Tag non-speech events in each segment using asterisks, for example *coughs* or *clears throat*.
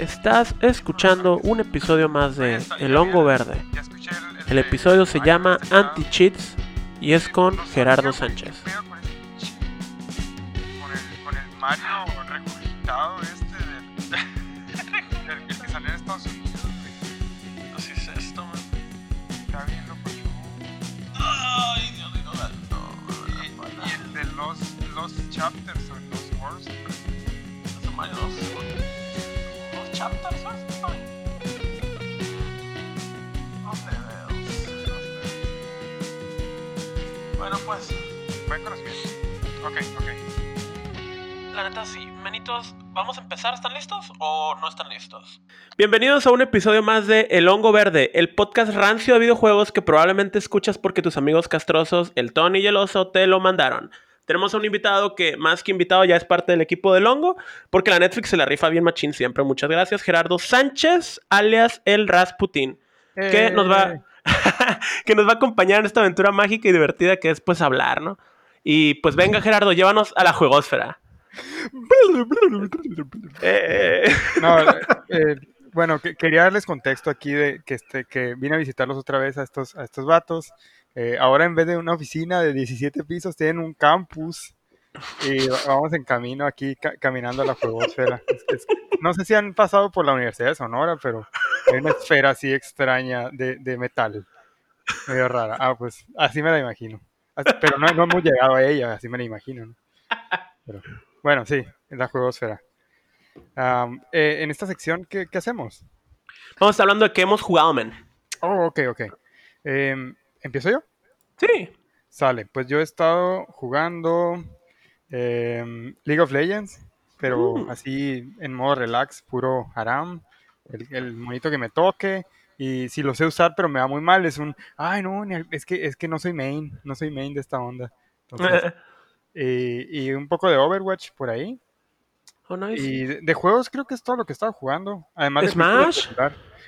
Estás escuchando un episodio más de El Hongo Verde. El episodio se llama Anti-Cheats y es con Gerardo Sánchez. Bienvenidos a un episodio más de El Hongo Verde, el podcast rancio de videojuegos que probablemente escuchas porque tus amigos castrosos, el Tony y el Oso, te lo mandaron. Tenemos a un invitado que, más que invitado, ya es parte del equipo del Hongo, porque la Netflix se la rifa bien machín siempre. Muchas gracias, Gerardo Sánchez, alias el Rasputin, que nos va... *laughs* que nos va a acompañar en esta aventura mágica y divertida que es pues hablar, ¿no? Y pues venga Gerardo, llévanos a la juegosfera. *laughs* Eh, No, eh, bueno, que- quería darles contexto aquí de que, este, que vine a visitarlos otra vez a estos, a estos vatos. Eh, ahora en vez de una oficina de 17 pisos, tienen un campus. Y va- vamos en camino aquí, ca- caminando a la juegosfera. Es- es- no sé si han pasado por la Universidad de Sonora, pero hay una esfera así extraña de, metal. Medio rara. Ah, pues así me la imagino. Pero no, hemos llegado a ella, así me la imagino. ¿no? Bueno, sí, la juegosfera. Eh, en esta sección, ¿qué, qué hacemos? Vamos a estar hablando de que hemos jugado, men. Oh, ok, ok. Em, ¿Empiezo yo? Sí. Sale, pues yo he estado jugando em, League of Legends, pero Mm. así en modo relax, puro haram, el, el monito que me toque, y si lo sé usar, pero me va muy mal, es un, ay no, es que, es que no soy main, no soy main de esta onda. Entonces, *laughs* y un poco de Overwatch por ahí. Oh, nice. Y de, de juegos creo que es todo lo que he estado jugando. Además de ¿Smash?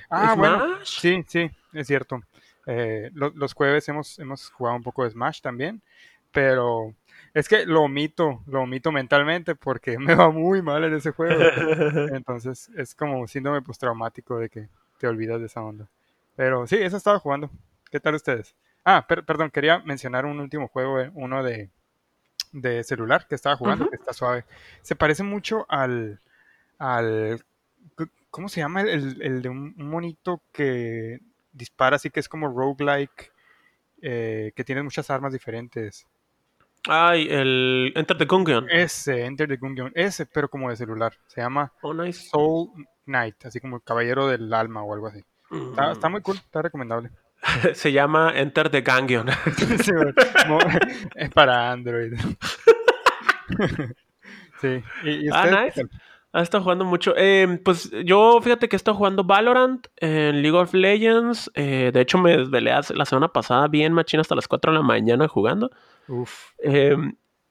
Ah, bueno. Sí, sí, es cierto. Eh, lo- los jueves hemos, hemos jugado un poco de Smash también. Pero es que lo omito, lo omito mentalmente porque *laughs* me va muy mal en ese juego. *laughs* Entonces es como síndrome postraumático de que te olvidas de esa onda. Pero sí, eso estaba jugando. ¿Qué tal ustedes? Ah, per- perdón, quería mencionar un último juego, eh, uno de, de celular que estaba jugando, que está suave. Se parece mucho al, al ¿cómo se llama? El, el de un, monito que dispara así que es como roguelike, eh, que tiene muchas armas diferentes. Ay, el Enter the Gungeon. Ese, Enter the Gungeon, ese, pero como de celular. Se llama Oh, nice. Soul Knight, así como el caballero del alma o algo así. Está, está muy cool, está recomendable. *laughs* Se llama Enter the. *laughs* Sí. Mo- es para Android. *laughs* sí. ¿Y, y Ah, nice. Ha estado jugando mucho. Eh, pues yo, fíjate que he estado jugando Valorant en League of Legends. Eh, de hecho, me desvelé la semana pasada bien machina hasta las 4 de la mañana jugando. Uf. Eh,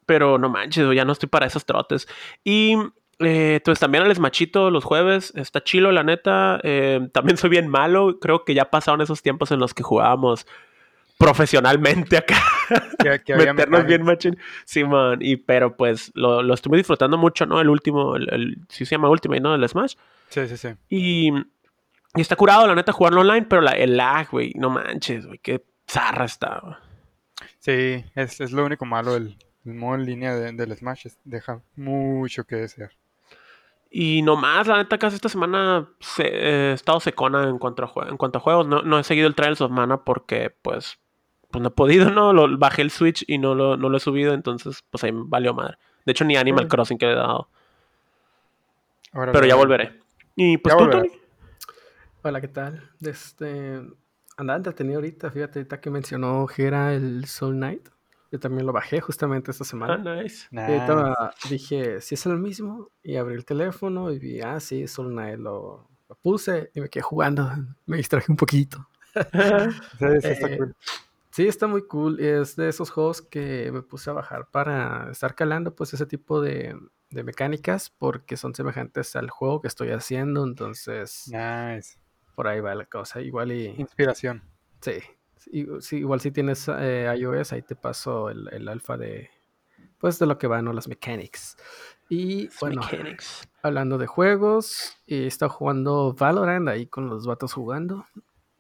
pero no manches, ya no estoy para esos trotes. Y eh, pues también el Smachito los jueves. Está chilo, la neta. Eh, *laughs* también soy bien malo. Creo que ya pasaron esos tiempos en los que jugábamos profesionalmente acá. Que, que *laughs* meternos bien machín. Simón, y pero pues lo, lo estuve disfrutando mucho, ¿no? El último, el, el- sí se llama Ultimate, ¿no? El Smash. Sí, sí, sí. Y, y está curado, la neta, jugarlo online, pero la, el lag, güey, no manches, güey, qué zarra está. Sí, es, es lo único malo del, modo en línea de- del Smash. deja mucho que desear. Y nomás, la neta, casi esta semana se- eh, he estado secona en cuanto a, en cuanto a juegos. No, no he seguido el Trials of Mana porque, pues, pues no he podido, ¿no? Lo, bajé el Switch y no lo, no lo he subido, entonces, pues ahí valió madre. De hecho, ni Animal. Crossing que le he dado. Pero ya volveré. Y pues Ya tú, volverás. Tony. Hola, ¿qué tal? Este, andaba entretenido ahorita, fíjate, ahorita que mencionó Gera el Soul Knight. Yo también lo bajé justamente esta Ah, semana. nice. Y ahorita Nice. dije, si es el mismo, y abrí el teléfono y vi, ah, sí, Soul Knight, lo, lo puse y me quedé jugando. *laughs* Me distraje un poquito. *laughs* Sí, sí, está Eh, cool. Sí, está muy cool. Es de esos juegos que me puse a bajar para estar calando, pues, ese tipo de, de mecánicas, porque son semejantes al juego que estoy haciendo. Entonces, Nice. por ahí va la cosa. Igual y... Inspiración. Sí. Igual si tienes eh, iOS, ahí te paso el, el, alfa de, pues de lo que van, ¿no? Las mechanics. Y bueno, hablando de juegos, he estado jugando Valorant ahí con los vatos jugando.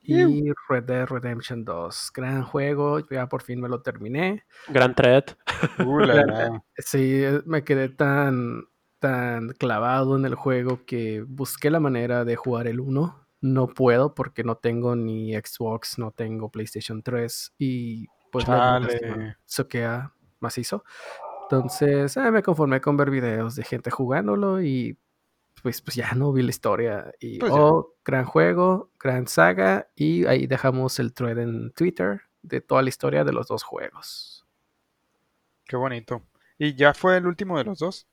Y Red Dead Redemption 2. Gran juego, ya por fin me lo terminé. Gran thread. *laughs* sí, me quedé tan, tan clavado en el juego que busqué la manera de jugar el 1. No puedo porque no tengo ni Xbox, no tengo PlayStation 3 y pues se queda macizo. Entonces eh, me conformé con ver videos de gente jugándolo y pues, pues ya no vi la historia. Y pues oh, gran juego, gran saga y ahí dejamos el thread en Twitter de toda la historia de los dos juegos. Qué bonito. ¿Y ya fue el último de los dos?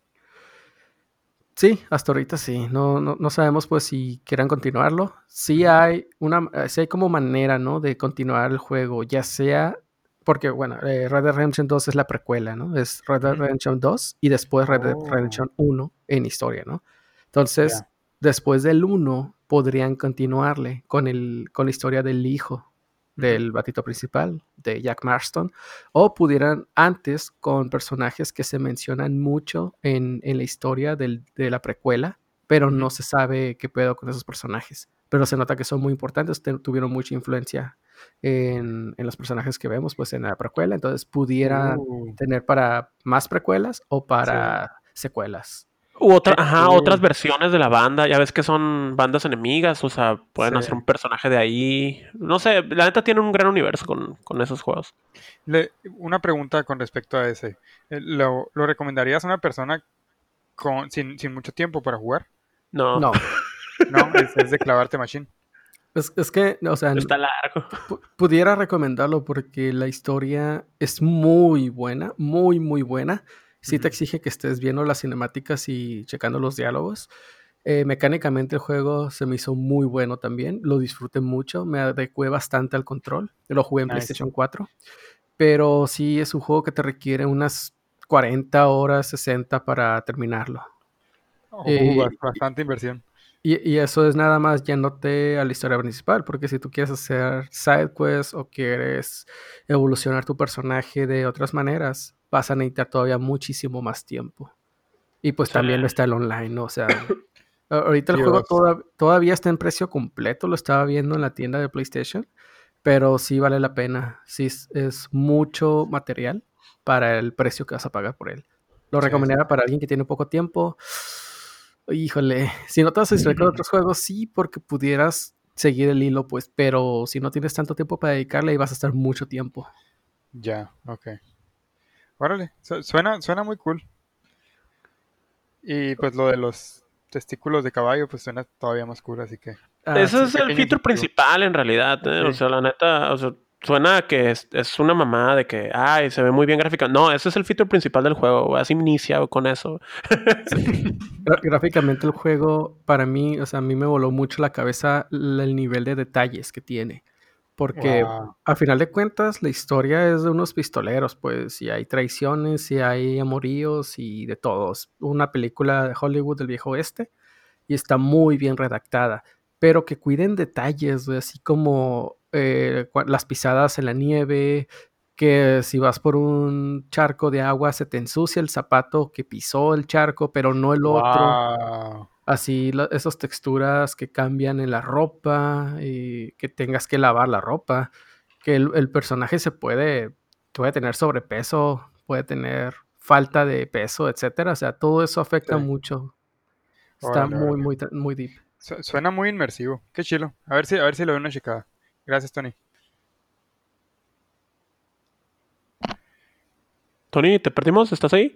Sí, hasta ahorita sí. No, no, no sabemos pues si quieran continuarlo. Sí hay una, eh, sí hay como manera, ¿no? De continuar el juego, ya sea porque, bueno, eh, Red Dead Redemption 2 es la precuela, ¿no? Es Red Dead Redemption 2 y después Red Dead oh. Redemption 1 en historia, ¿no? Entonces, después del 1 podrían continuarle con, el, con la historia del hijo del batito principal, de Jack Marston, o pudieran antes con personajes que se mencionan mucho en, en la historia del, de la precuela, pero no se sabe qué pedo con esos personajes. Pero se nota que son muy importantes, tuvieron mucha influencia en, los personajes que vemos pues en la precuela, entonces pudiera uh. tener para más precuelas o para secuelas. U otra, ajá, otras versiones de la banda, ya ves que son bandas enemigas, o sea, pueden hacer un personaje de ahí. No sé, la neta tiene un gran universo con, esos juegos. una pregunta con respecto a ese. Eh, ¿Lo, recomendarías a una persona con, sin, mucho tiempo para jugar? No. No. *laughs* no, es de clavarte machine. Es, que, o sea, está largo. Pudiera recomendarlo porque la historia es muy buena, muy, muy buena. Sí te exige que estés viendo las cinemáticas y checando los diálogos. Eh, mecánicamente el juego se me hizo muy bueno también, lo disfruté mucho, me adecué bastante al control, lo jugué en PlayStation 4, pero sí es un juego que te requiere unas 40 horas, 60 para terminarlo. Oh, eh, bastante inversión. Y, eso es nada más yéndote a la historia principal, porque si tú quieres hacer side quests o quieres evolucionar tu personaje de otras maneras, vas a necesitar todavía muchísimo más tiempo. Y pues también está el online, O sea, ahorita el juego todavía está en precio completo, lo estaba viendo en la tienda de PlayStation, pero sí vale la pena, sí es, mucho material para el precio que vas a pagar por él. Lo recomendaría para alguien que tiene poco tiempo híjole, si no te vas a distraer con otros juegos, sí, porque pudieras seguir el hilo, pues, pero si no tienes tanto tiempo para dedicarle, ahí vas a estar mucho tiempo. Ya, ok. Órale, suena, suena muy cool. Y pues lo de los testículos de caballo, pues suena todavía más cool, así que. Ah, Ese es el feature principal en realidad, ¿eh? o sea, la neta, o sea, suena que es, una mamada de que, ay, se ve muy bien gráfica. No, ese es el feature principal del juego. Así inicia con eso. Gráficamente el juego, para mí, o sea, a mí me voló mucho la cabeza el nivel de detalles que tiene. Porque al final de cuentas la historia es de unos pistoleros, pues, si hay traiciones, si hay amoríos y de todos. Una película de Hollywood del viejo oeste y está muy bien redactada. Pero que cuiden detalles, así como eh, las pisadas en la nieve, que si vas por un charco de agua se te ensucia el zapato que pisó el charco, pero no el otro. Así esas texturas que cambian en la ropa y que tengas que lavar la ropa, que el, personaje se puede, puede tener sobrepeso, puede tener falta de peso, etcétera. O sea, todo eso afecta mucho. Está muy, muy, muy deep. Suena muy inmersivo. Qué chilo. A ver si, a ver si lo veo una chicada. Gracias, Tony. Tony, ¿te perdimos? ¿Estás ahí?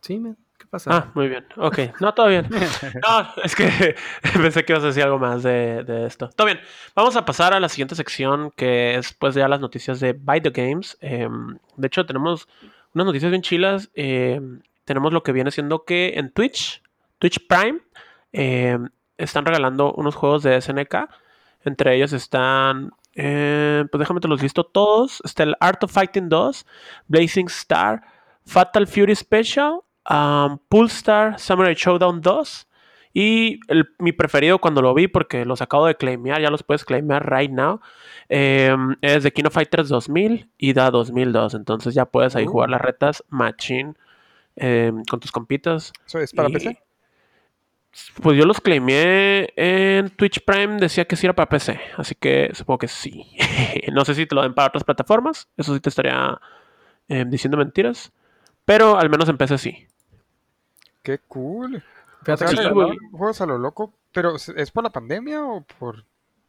Sí, ¿qué pasa? Ah, muy bien. Ok, no, todo bien. *laughs* No, es que *laughs* pensé que ibas a decir algo más de, esto. Todo bien. Vamos a pasar a la siguiente sección, que es pues ya las noticias de By the Games. Em, de hecho, tenemos unas noticias bien chilas. Em, tenemos lo que viene siendo que en Twitch, Twitch Prime, em, están regalando unos juegos de SNK. Entre ellos están eh, pues déjame te los listo todos. Está el Art of Fighting 2, Blazing Star, Fatal Fury Special, um, Star, Samurai Showdown 2 Y mi preferido cuando lo vi, porque los acabo de claimear, ya los puedes claimear right now, em, es de Kino Fighters 2000 y da 2002. Entonces ya puedes ahí jugar uh. las retas machine em, con tus compitas. ¿Eso es para PC? Pues yo los claimé en Twitch Prime, decía que sí era para PC, así que supongo que sí. *laughs* no sé si te lo den para otras plataformas, eso sí te estaría em, diciendo mentiras, pero al menos en PC sí. Qué cool. Fíjate juegos a lo loco, pero ¿es por la pandemia o por...?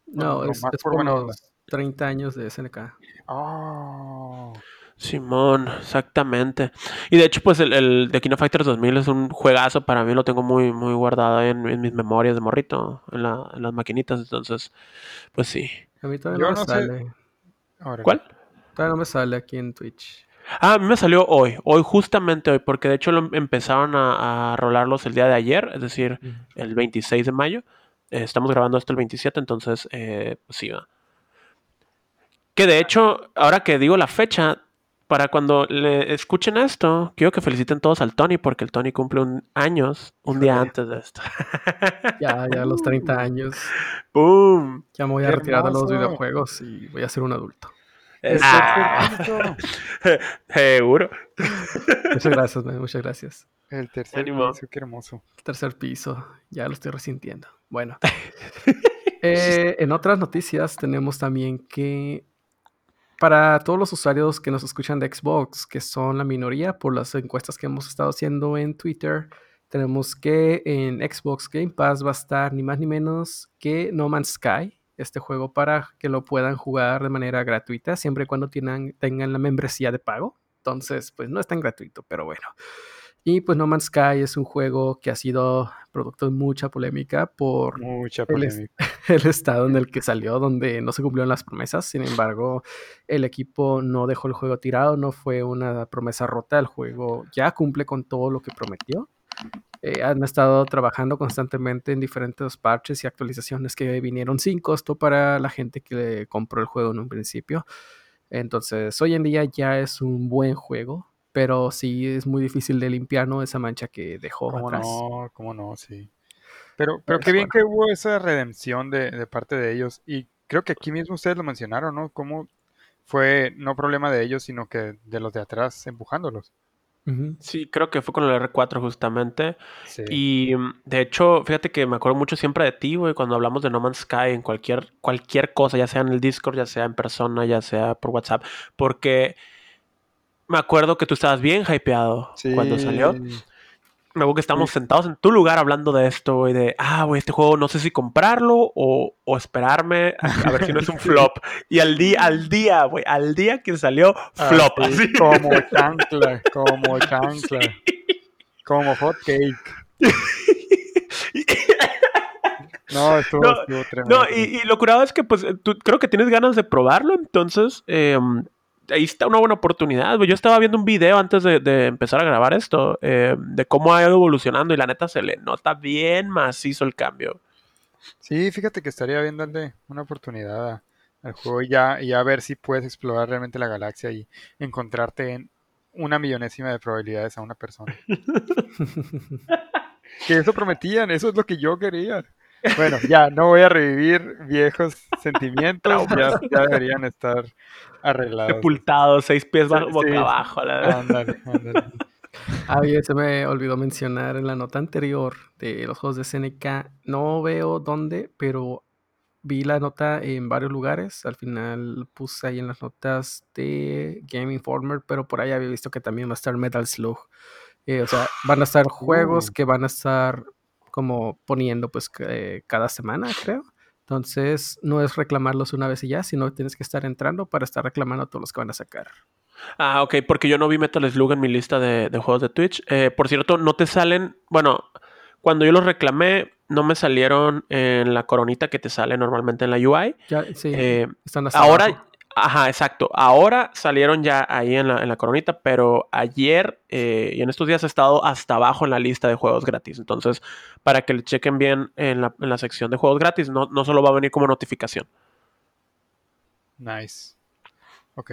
No, es, por, los 30 años de SNK. Oh. Simón, exactamente. Y de hecho, pues el, el de Kino Fighters 2000 es un juegazo. Para mí lo tengo muy, muy guardado en, mis memorias de morrito, en, las maquinitas. Entonces, pues sí. A mí todavía no me sale. ¿Cuál? Todavía no me sale aquí en Twitch. Ah, a mí me salió hoy, hoy justamente hoy, porque de hecho lo empezaron a, rolarlos el día de ayer, es decir, el 26 de mayo. Eh, estamos grabando esto el 27, entonces eh, pues sí va. Que de hecho, ahora que digo la fecha, para cuando le escuchen esto, quiero que feliciten todos al Tony, porque el Tony cumple un años un día antes de esto. *laughs* ya, ya los 30 años. ¡Boom! Ya me voy a retirar de los videojuegos y voy a ser un adulto. Ah. *laughs* Seguro. Muchas gracias, muchas gracias. El tercer piso, qué hermoso. El tercer piso, ya lo estoy resintiendo. Bueno. *laughs* Eh, en otras noticias tenemos también que para todos los usuarios que nos escuchan de Xbox, que son la minoría por las encuestas que hemos estado haciendo en Twitter, tenemos que en Xbox Game Pass va a estar ni más ni menos que No Man's Sky, este juego para que lo puedan jugar de manera gratuita, siempre y cuando tengan, tengan la membresía de pago. Entonces, pues no es tan gratuito, pero bueno. Y pues No Man's Sky es un juego que ha sido producto de mucha polémica por mucha polémica. *laughs* El, estado en el que salió, donde no se cumplieron las promesas. Sin embargo, el equipo no dejó el juego tirado, no fue una promesa rota. El juego ya cumple con todo lo que prometió. Eh, han estado trabajando constantemente en diferentes parches y actualizaciones que vinieron sin costo para la gente que compró el juego en un principio. Entonces, hoy en día ya es un buen juego, pero sí es muy difícil de limpiar, ¿no? Esa mancha que dejó ¿Cómo atrás. No, cómo no, sí. Pero, pero qué bien que hubo esa redención de, de, parte de ellos. Y creo que aquí mismo ustedes lo mencionaron, ¿no? Cómo fue no problema de ellos, sino que de los de atrás empujándolos. Sí, creo que fue con el R4 justamente. Y mm, de hecho, fíjate que me acuerdo mucho siempre de ti, güey, cuando hablamos de No Man's Sky en cualquier, cualquier cosa, ya sea en el Discord, ya sea en persona, ya sea por WhatsApp, porque me acuerdo que tú estabas bien hypeado cuando salió. Me acuerdo que estamos sentados en tu lugar hablando de esto, güey, de, ah, güey, este juego no sé si comprarlo o, o esperarme a, ver si no es un *laughs* flop. Y al día, al día, güey, al día que salió, ah, flop. Como chancla, *laughs* como chancla. Como hot cake. No, estuvo, tremendo. No, y, y, lo curado es que, pues, tú creo que tienes ganas de probarlo, entonces, eh, ahí está una buena oportunidad. Yo estaba viendo un video antes de, empezar a grabar esto, eh, de cómo ha ido evolucionando y la neta se le nota bien macizo el cambio. Sí, fíjate que estaría bien darle una oportunidad al juego y ya, y a ver si puedes explorar realmente la galaxia y encontrarte en una millonésima de probabilidades a una persona. *laughs* que eso prometían, eso es lo que yo quería. Bueno, ya no voy a revivir viejos *laughs* sentimientos, ya, deberían estar arreglados. Sepultados, seis pies boca abajo. La ándale, ándale. Ah, se me olvidó mencionar en la nota anterior de los juegos de SNK. No veo dónde, pero vi la nota en varios lugares. Al final puse ahí en las notas de Game Informer, pero por ahí había visto que también va a estar Metal Slug. Eh, o sea, van a estar juegos uh. que van a estar como poniendo pues eh, cada semana, creo. Entonces, no es reclamarlos una vez y ya, sino tienes que estar entrando para estar reclamando todos los que van a sacar. Ah, ok, porque yo no vi Metal Slug en mi lista de, juegos de Twitch. Eh, por cierto, no te salen, bueno, cuando yo los reclamé, no me salieron en la coronita que te sale normalmente en la UI. Ya, sí, eh, están ahora, Ajá, exacto. Ahora salieron ya ahí en la, coronita, pero ayer eh, y en estos días ha estado hasta abajo en la lista de juegos gratis. Entonces, para que le chequen bien en la, sección de juegos gratis, no, no solo va a venir como notificación. Nice. Ok.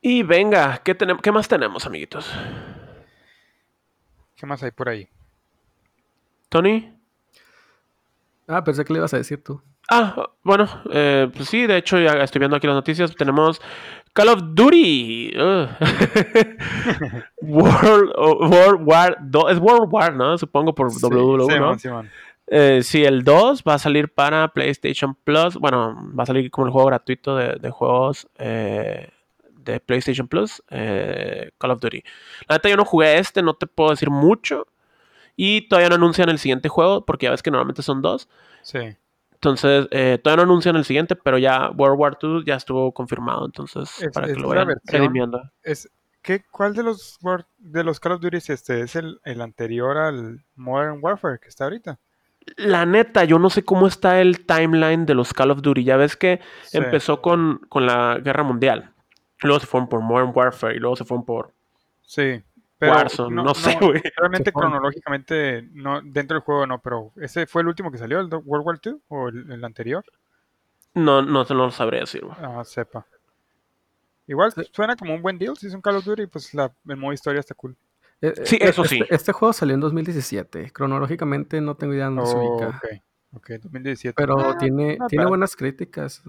Y venga, ¿qué, ¿qué más tenemos, amiguitos? ¿Qué más hay por ahí? Tony. Ah, pensé que le ibas a decir tú. Ah, bueno, eh, pues sí, de hecho ya estoy viendo aquí las noticias. Tenemos Call of Duty. *laughs* World, World, War 2. Es World War, ¿no? Supongo por sí, ¿no? Eh, sí, el 2 va a salir para PlayStation Plus. Bueno, va a salir como el juego gratuito de, juegos eh, de PlayStation Plus. Call of Duty. La neta, yo no jugué este, no te puedo decir mucho. Y todavía no anuncian el siguiente juego, porque ya ves que normalmente son dos. Sí. Entonces, eh, todavía no anuncian el siguiente, pero ya World War II ya estuvo confirmado. Entonces, para que lo vayan redimiendo. Es, ¿qué, ¿Cuál de los, de los Call of Duty es este? ¿Es el, anterior al Modern Warfare que está ahorita? La neta, yo no sé cómo está el timeline de los Call of Duty. Ya ves que empezó con, con la Guerra Mundial. Luego se fueron por Modern Warfare y luego se fueron por Sí. Pero no, sé, güey. realmente cronológicamente, no, dentro del juego no, pero ¿ese fue el último que salió, el World War II o el, anterior? No, no, no lo sabría decir. Ah, sepa. Igual suena como un buen deal, si es un Call of Duty, pues la, el modo historia está cool. Eh, sí, eh, eso este, sí. Este, juego salió en 2017. Cronológicamente no tengo idea dónde se ubica. Ok, ok, 2017. Pero ah, tiene, tiene buenas críticas.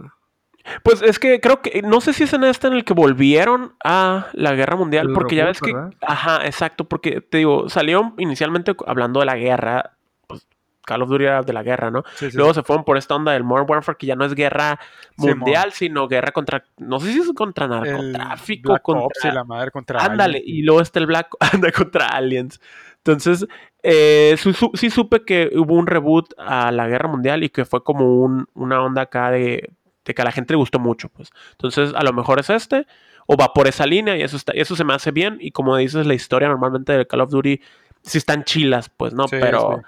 Pues es que creo que, no sé si es en este en el que volvieron a la guerra mundial, porque ya ves que, ajá, exacto, porque te digo, salió inicialmente hablando de la guerra, pues Call of Duty era de la guerra, ¿no? Luego se fueron por esta onda del Modern Warfare, que ya no es guerra mundial, sino guerra contra, no sé si es contra narcotráfico, contra... la madre contra Ándale, y luego está el Black, *laughs* anda contra aliens. Entonces, eh, sí supe que hubo un reboot a la guerra mundial y que fue como un, una onda acá de de que a la gente le gustó mucho, pues. Entonces, a lo mejor es este, o va por esa línea, y eso, está, eso se me hace bien. Y como dices, la historia normalmente de Call of Duty sí están chilas, pues, ¿no? pero,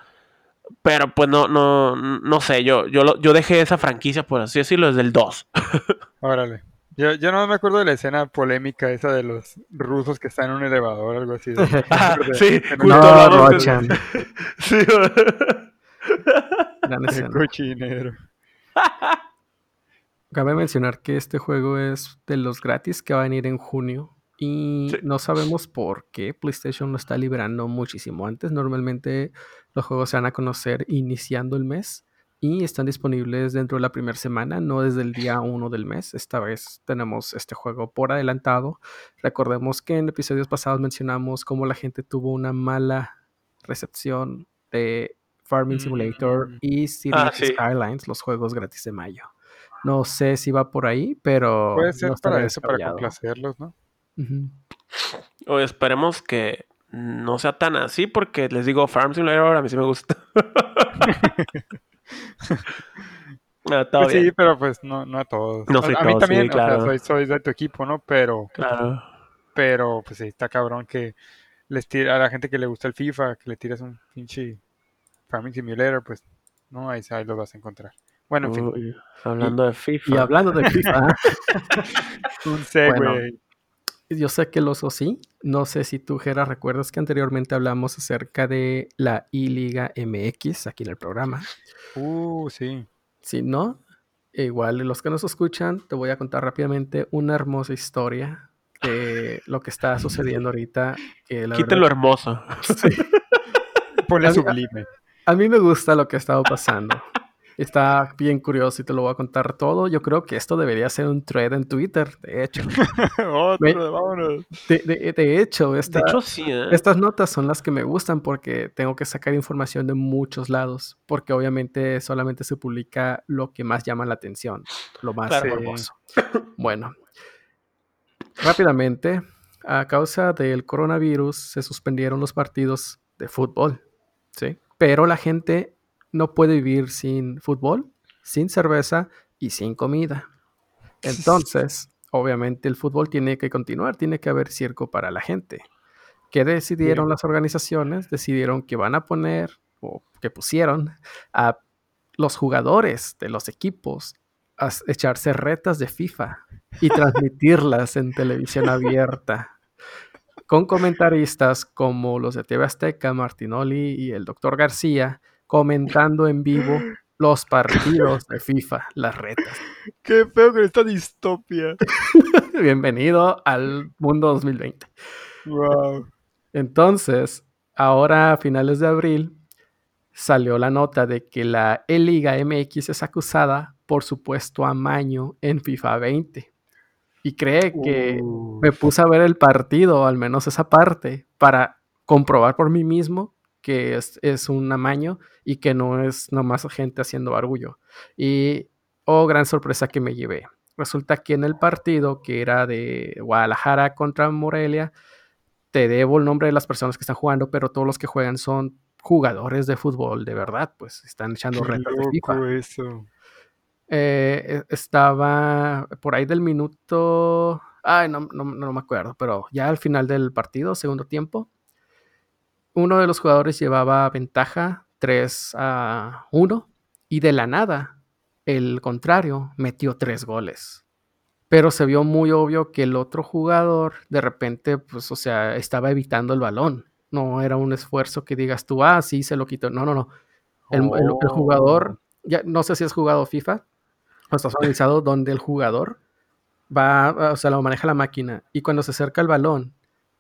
pero pues no, no, no sé, yo, yo, yo dejé esa franquicia, por así decirlo, desde el 2. *laughs* Órale. Yo, yo no me acuerdo de la escena polémica esa de los rusos que están en un elevador, algo así. *laughs* ah, sí, no, Rochan. *laughs* sí, Qué cochinero. Cabe mencionar que este juego es de los gratis que va a venir en junio. Y no sabemos por qué PlayStation lo está liberando muchísimo antes. Normalmente los juegos se van a conocer iniciando el mes y están disponibles dentro de la primera semana, no desde el día 1 del mes. Esta vez tenemos este juego por adelantado. Recordemos que en episodios pasados mencionamos cómo la gente tuvo una mala recepción de Farming Simulator mm. y ah, City Skylines, los juegos gratis de mayo. No sé si va por ahí, pero. Puede ser para eso, para complacerlos, ¿no? O esperemos que no sea tan así, porque les digo, Farm Simulator a mí sí me gusta. *laughs* Ah, pues sí, pero pues no, no a todos. a, mí también, soy, soy, de tu equipo, ¿no? Pero. Claro. Pero, pues sí, está cabrón que les tira a la gente que le gusta el FIFA, que le tiras un pinche Farming Simulator, pues no, ahí, ahí lo vas a encontrar. Bueno, en fin. hablando de FIFA. Y hablando de FIFA. Un segue. yo sé que los sí. No sé si tú, Gera, recuerdas que anteriormente hablamos acerca de la I-Liga MX aquí en el programa. Uh, sí. Si no, igual los que nos escuchan, te voy a contar rápidamente una hermosa historia de lo que está sucediendo ahorita. Lo hermoso. *laughs* Sí. Ponle sublime. A mí me gusta lo que ha estado pasando. Está bien curioso y te lo voy a contar todo. Yo creo que esto debería ser un thread en Twitter, de hecho. *laughs* de, hecho, ¿eh? estas notas son las que me gustan porque tengo que sacar información de muchos lados, porque obviamente solamente se publica lo que más llama la atención, lo más hermoso. Bueno, rápidamente, a causa del coronavirus se suspendieron los partidos de fútbol, ¿sí? Pero la gente no puede vivir sin fútbol, sin cerveza y sin comida. *laughs* Entonces, obviamente el fútbol tiene que continuar, tiene que haber circo para la gente. ¿Qué decidieron las organizaciones? Decidieron que van a poner, o que pusieron, a los jugadores de los equipos a echarse retas de FIFA y *laughs* transmitirlas en televisión abierta. Con comentaristas como los de TV Azteca, Martinoli y el doctor García, comentando en vivo los partidos de FIFA, las retas. Qué feo con esta distopia. *laughs* Bienvenido al mundo 2020. Wow. Entonces, ahora a finales de abril, salió la nota de que la E-Liga MX es acusada por supuesto amaño en FIFA 20. Y cree que me puse a ver el partido, al menos esa parte, para comprobar por mí mismo que es, es un amaño y que no es nomás gente haciendo barullo. Y, oh, gran sorpresa que me llevé. Resulta que en el partido que era de Guadalajara contra Morelia, te debo el nombre de las personas que están jugando, pero todos los que juegan son jugadores de fútbol de verdad, pues están echando retos de FIFA. Eso. Eh, e, estaba por ahí del minuto. Ay, no, no, no me acuerdo, pero ya al final del partido, segundo tiempo, uno de los jugadores llevaba ventaja 3 a 1 y de la nada el contrario metió tres goles. Pero se vio muy obvio que el otro jugador de repente, pues, o sea, estaba evitando el balón. No era un esfuerzo que digas tú, ah, sí, se lo quitó. No, no, no. El, jugador, oh. ya no sé si has jugado FIFA o estás organizado *laughs* donde el jugador va, o sea, lo maneja la máquina y cuando se acerca el balón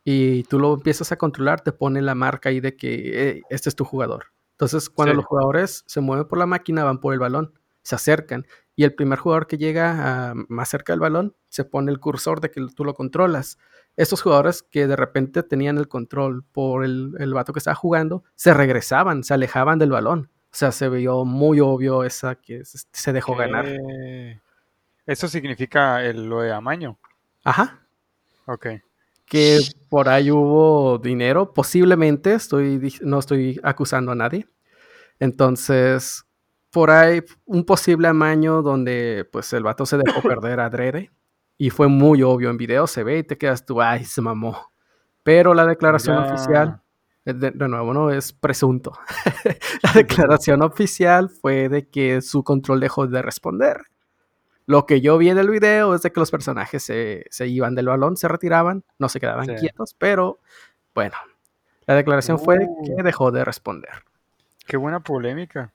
y tú lo empiezas a controlar, te pone la marca ahí de que este es tu jugador. Entonces, cuando los jugadores se mueven por la máquina, van por el balón, se acercan. Y el primer jugador que llega más cerca del balón, se pone el cursor de que tú lo controlas. Estos jugadores que de repente tenían el control por el, el vato que estaba jugando, se regresaban, se alejaban del balón. O sea, se vio muy obvio esa que se dejó ganar. Eso significa el, lo de amaño. Ajá. Ok que por ahí hubo dinero, posiblemente, estoy, no estoy acusando a nadie. Entonces, por ahí un posible amaño donde pues el vato se dejó *laughs* perder a Drede y fue muy obvio en video, se ve y te quedas tú, ay, se mamó. Pero la declaración oficial, eh, de, de, nuevo, no es presunto. *laughs* la declaración oficial fue de que su control dejó de responder. Lo que yo vi en el video es de que los personajes se, iban del balón, se retiraban, no se quedaban quietos, pero bueno, la declaración fue que uh. dejó de responder. Qué buena polémica.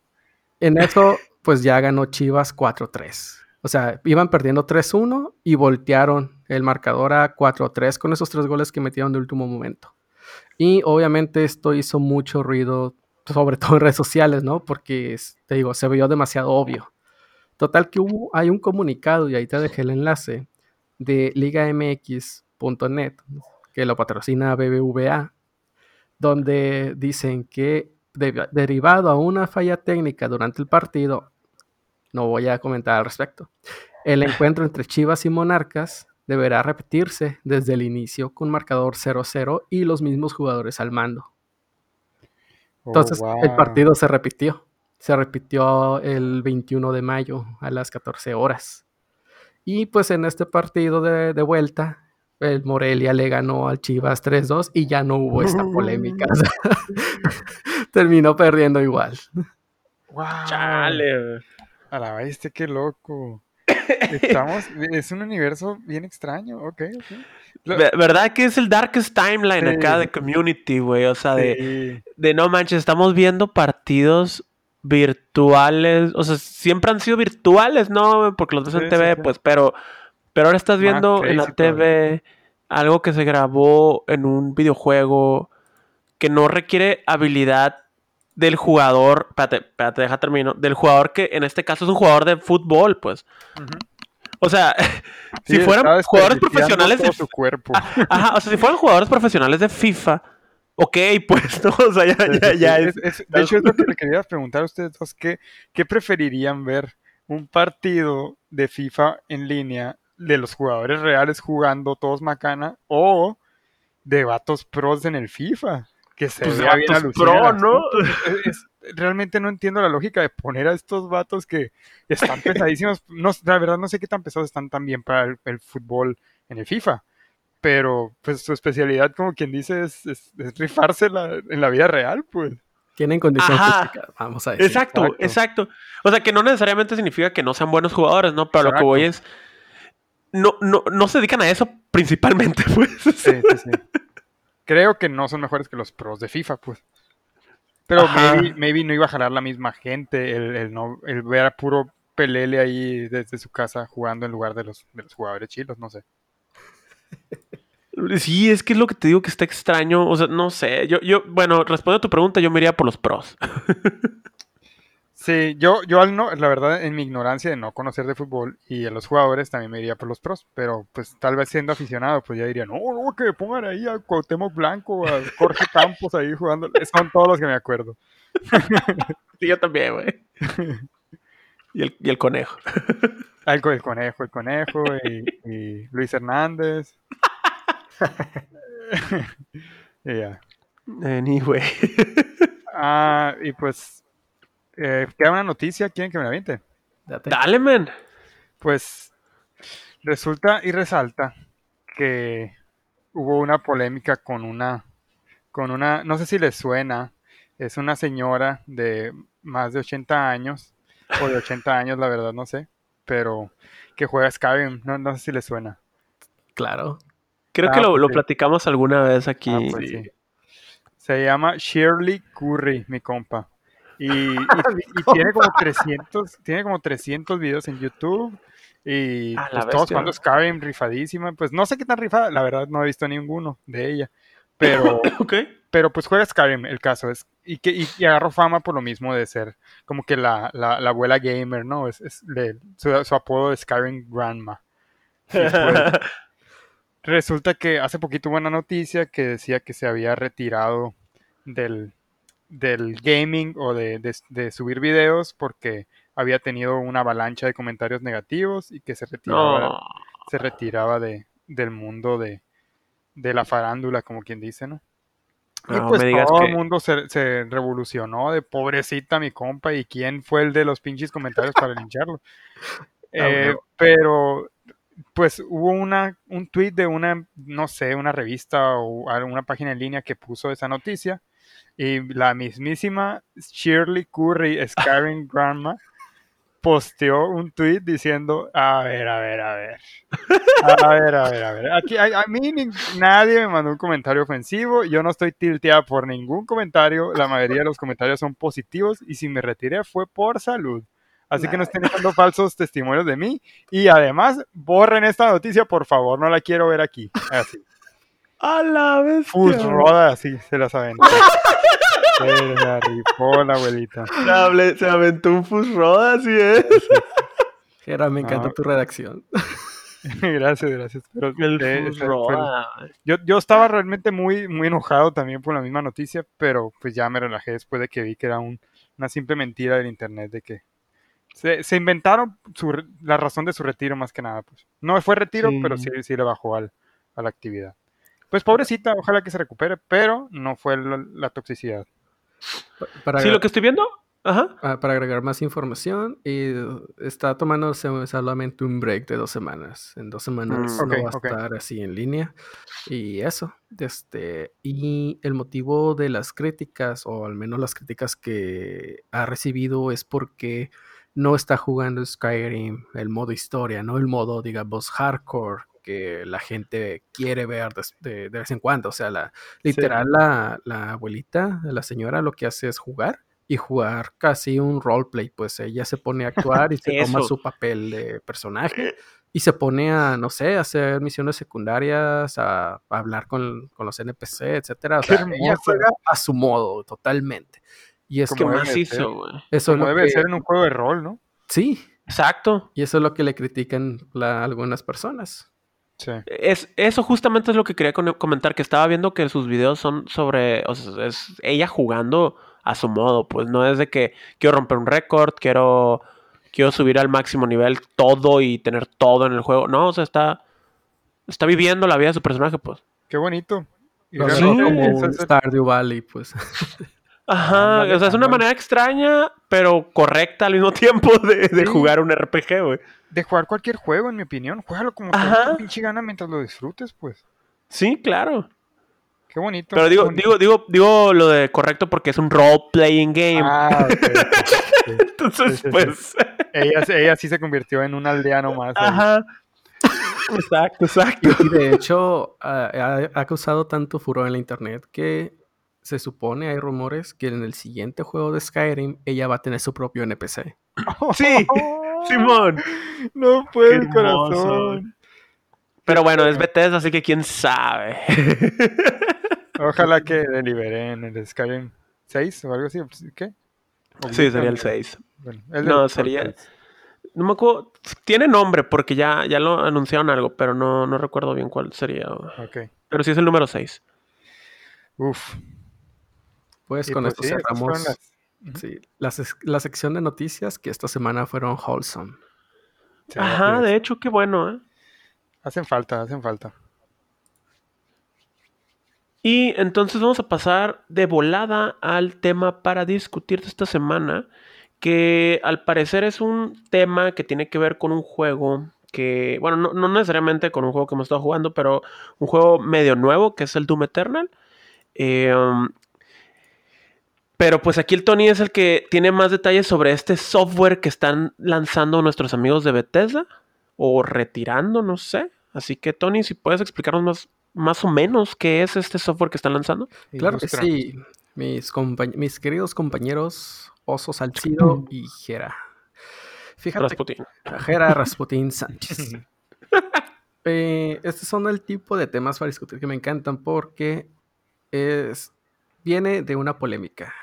En eso, pues ya ganó Chivas 4-3. O sea, iban perdiendo 3-1 y voltearon el marcador a 4-3 con esos tres goles que metieron de último momento. Y obviamente esto hizo mucho ruido, sobre todo en redes sociales, ¿no? Porque, te digo, se vio demasiado obvio. Total que hubo, hay un comunicado, y ahí te dejé el enlace, de ligamx.net, que lo patrocina BBVA, donde dicen que derivado a una falla técnica durante el partido, no voy a comentar al respecto, el encuentro entre Chivas y Monarcas deberá repetirse desde el inicio con marcador 0-0 y los mismos jugadores al mando. Oh, Entonces el partido se repitió se repitió el 21 de mayo a las 14 horas. Y pues en este partido de, vuelta, el Morelia le ganó al Chivas 3-2 y ya no hubo esta *laughs* polémica. *laughs* Terminó perdiendo igual. Wow. Chale. A la vez, qué loco. Estamos, es un universo bien extraño, ok, ¿Verdad que es el darkest timeline acá de community, güey? O sea, de, de no manches, estamos viendo partidos virtuales, o sea, siempre han sido virtuales, ¿no? Porque los ves en TV, pues, pero, pero ahora estás viendo en la TV algo que se grabó en un videojuego que no requiere habilidad del jugador, espérate, espérate, deja termino, del jugador que en este caso es un jugador de fútbol, pues. O sea, *laughs* si fueran jugadores profesionales de su cuerpo. Ajá, o sea, si fueran jugadores profesionales de FIFA, ok, pues, *laughs* ¿no? O sea, ya, ya, es, De hecho, es lo que le quería preguntar a ustedes dos, ¿qué, ¿qué preferirían ver? ¿Un partido de FIFA en línea de los jugadores reales jugando todos macana o de vatos pros en el FIFA? Que se pues vea bien pro, ¿no? *laughs* realmente no entiendo la lógica de poner a estos vatos que están pesadísimos. No, la verdad no sé qué tan pesados están también para el fútbol en el FIFA pero pues su especialidad, como quien dice, es, es, rifarse en la vida real, pues. Tienen condiciones físicas, vamos a decir. Exacto, exacto, O sea, que no necesariamente significa que no sean buenos jugadores, ¿no? Pero lo que voy es. No, no, no se dedican a eso principalmente, *laughs* pues. Sí, sí, sí. Creo que no son mejores que los pros de FIFA, pues. Pero maybe, maybe, no iba a jalar la misma gente, el, el, no, el ver a puro Pelele ahí desde su casa jugando en lugar de los, de los jugadores chilos, no sé. *laughs* Sí, es que es lo que te digo que está extraño. O sea, no sé. Yo, yo, bueno, respondiendo a tu pregunta, yo me iría por los pros. *laughs* Sí, yo, yo no, la verdad, en mi ignorancia de no conocer de fútbol y a los jugadores también me iría por los pros, pero pues tal vez siendo aficionado, pues ya diría, no, no, que pongan ahí a Cuauhtémoc Blanco, a Jorge *laughs* Campos ahí jugando. Son todos los que me acuerdo. sí, yo también, güey. Y el, y el conejo. Algo del conejo, el conejo y, Luis Hernández. *laughs* Ya. Anyway. ah, y pues eh, queda una noticia, ¿quieren que me la viente? Dale, men. Pues resulta y resalta que hubo una polémica con una, con una, no sé si les suena, es una señora de más de 80 años, o de 80 años, la verdad, no sé, pero que juega Skyrim, no, no sé si les suena. Claro. Creo que ah, lo, pues platicamos alguna vez aquí. Ah, pues Se llama Shirley Curry, mi compa. Y, *laughs* tiene como 300, tiene como 300 videos en YouTube. Y pues, todos jugando Skyrim rifadísima. Pues no sé qué tan rifada, la verdad no he visto ninguno de ella. Pero, *coughs* pero pues juega Skyrim, el caso es. Y, que, y, agarró fama por lo mismo de ser como que la, la, abuela gamer, ¿no? Es, es su, apodo de Skyrim Grandma. *laughs* Pues, resulta que hace poquito hubo una noticia que decía que se había retirado del, del gaming o de, subir videos porque había tenido una avalancha de comentarios negativos y que se retiraba, se retiraba de, del mundo de, de la farándula, como quien dice, ¿no? Y pues todo el mundo se, revolucionó de pobrecita mi compa y quién fue el de los pinches comentarios para lincharlo. *laughs* Eh, pero pues hubo una, un tweet de una, no sé, una revista o una página en línea que puso esa noticia y la mismísima Shirley Curry, *laughs* Scaring Grandma, posteó un tweet diciendo, a ver, a ver, a ver, a ver, a ver, a ver, aquí a, mí nadie me mandó un comentario ofensivo, yo no estoy tilteada por ningún comentario, la mayoría de los comentarios son positivos y si me retiré fue por salud. Así que no estén dando falsos testimonios de mí. Y además, borren esta noticia, por favor, no la quiero ver aquí. Así. *laughs* A la vez. Fus roda, así, se las aventó. *laughs* se la rifó la abuelita. Se, aventó un fus roda, así es. Gera, me encanta tu redacción. *laughs* gracias, gracias. el yo, yo estaba realmente muy, muy enojado también por la misma noticia, pero pues ya me relajé después de que vi que era un, una simple mentira del internet de que se, se inventaron su, la razón de su retiro más que nada. Pues. No fue retiro, pero sí, sí le bajó al, a la actividad. Pues pobrecita, ojalá que se recupere, pero no fue la, toxicidad. Para sí, lo que estoy viendo. Ajá. Ah, para agregar más información, y está tomando solamente un break de dos semanas. En dos semanas mm, no va a estar así en línea. Y eso. Este, y el motivo de las críticas, o al menos las críticas que ha recibido, es porque no está jugando Skyrim, el modo historia, no el modo, digamos, hardcore que la gente quiere ver de, vez en cuando. O sea, la, literal, la, la, abuelita, la señora, lo que hace es jugar y jugar casi un roleplay. Pues ella se pone a *laughs* actuar y se toma su papel de personaje y se pone a, no sé, a hacer misiones secundarias, a, hablar con, los NPC, etcétera. O sea, ella juega a su modo, totalmente. Y es que más hizo, güey. Eso debe ser en un juego de rol, ¿no? Sí. Exacto. Y eso es lo que le critican algunas personas. Es, eso justamente es lo que quería comentar, que estaba viendo que sus videos son sobre, o sea, es ella jugando a su modo, pues no es de que quiero romper un récord, quiero, quiero subir al máximo nivel todo y tener todo en el juego, no, o sea, está, está viviendo la vida de su personaje, pues. Qué bonito. Y como Stardew Valley, pues. *laughs* Ajá, o sea, es una manera extraña, pero correcta al mismo *laughs* tiempo de, jugar un RPG, güey. De jugar cualquier juego, en mi opinión. Juégalo como te pinche gana mientras lo disfrutes, pues. Sí, claro. Qué bonito. Pero digo, digo, digo, digo lo de correcto porque es un role-playing game. Ah, *laughs* Entonces, pues. ella, ella sí se convirtió en un aldeano más. Ajá. *laughs* Exacto, exacto. Y, de hecho, ha causado tanto furor en la internet que se supone, hay rumores, que en el siguiente juego de Skyrim ella va a tener su propio NPC. *laughs* sí, Simón. *laughs* No puede el corazón. Pero bueno, es Bethesda, así que quién sabe. *laughs* Ojalá que deliberen el Skyrim 6 o algo así. ¿Qué? sí, sería el 6. no, sería. No me acuerdo. Tiene nombre porque ya, ya lo anunciaron algo, pero no, no recuerdo bien cuál sería. Ok. Pero sí es el número 6. Uf. Pues con pues esto cerramos sí, la, la, sección de noticias que esta semana fueron wholesome. Ajá, de hecho, qué bueno, ¿eh? Hacen falta, hacen falta. Y entonces vamos a pasar de volada al tema para discutir de esta semana, que al parecer es un tema que tiene que ver con un juego que, bueno, no, necesariamente con un juego que hemos estado jugando, pero un juego medio nuevo, que es el Doom Eternal. Em, pero pues aquí el Tony es el que tiene más detalles sobre este software que están lanzando nuestros amigos de Bethesda o retirando, no sé. Así que Tony, si puedes explicarnos más, más o menos qué es este software que están lanzando. Claro que sí, mis, mis queridos compañeros Oso Salcido *clears throat* y Jera. Fíjate. Rasputin. Jera Rasputin Sánchez. *laughs* eh, estos son el tipo de temas para discutir que me encantan porque es, viene de una polémica.